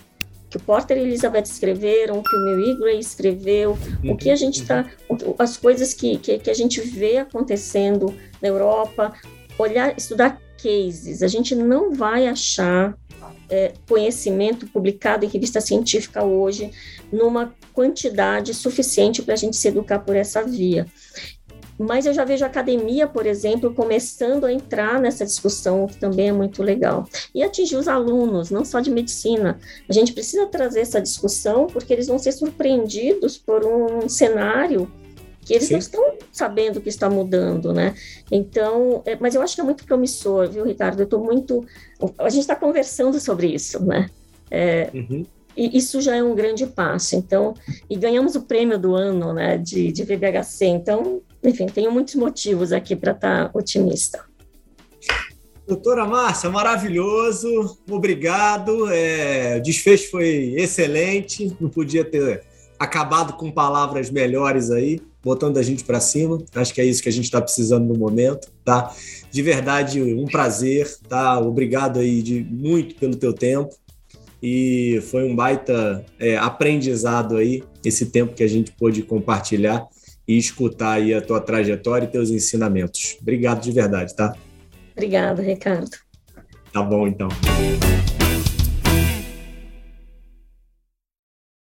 que o Porter e Elizabeth escreveram, que o Mil Gray escreveu, o que a gente está, as coisas que, que, que, a gente vê acontecendo na Europa, olhar, estudar cases. A gente não vai achar é, conhecimento publicado em revista científica hoje numa quantidade suficiente para a gente se educar por essa via. Mas eu já vejo a academia, por exemplo, começando a entrar nessa discussão, o que também é muito legal. E atingir os alunos, não só de medicina. A gente precisa trazer essa discussão, porque eles vão ser surpreendidos por um cenário que eles Sim. não estão sabendo que está mudando, né? Então, é, mas eu acho que é muito promissor, viu, Ricardo? Eu estou muito. A gente está conversando sobre isso, né? É, uhum. E isso já é um grande passo. Então, e ganhamos o prêmio do ano, né, de, de VBHC. Então, enfim, tenho muitos motivos aqui para estar tá otimista. Doutora Márcia, maravilhoso, obrigado. É, o desfecho foi excelente, não podia ter acabado com palavras melhores aí botando a gente para cima. Acho que é isso que a gente está precisando no momento, tá? De verdade, um prazer, tá? Obrigado aí de muito pelo teu tempo e foi um baita é, aprendizado aí esse tempo que a gente pôde compartilhar e escutar aí a tua trajetória e teus ensinamentos. Obrigado de verdade, tá? Obrigada, Ricardo. Tá bom, então.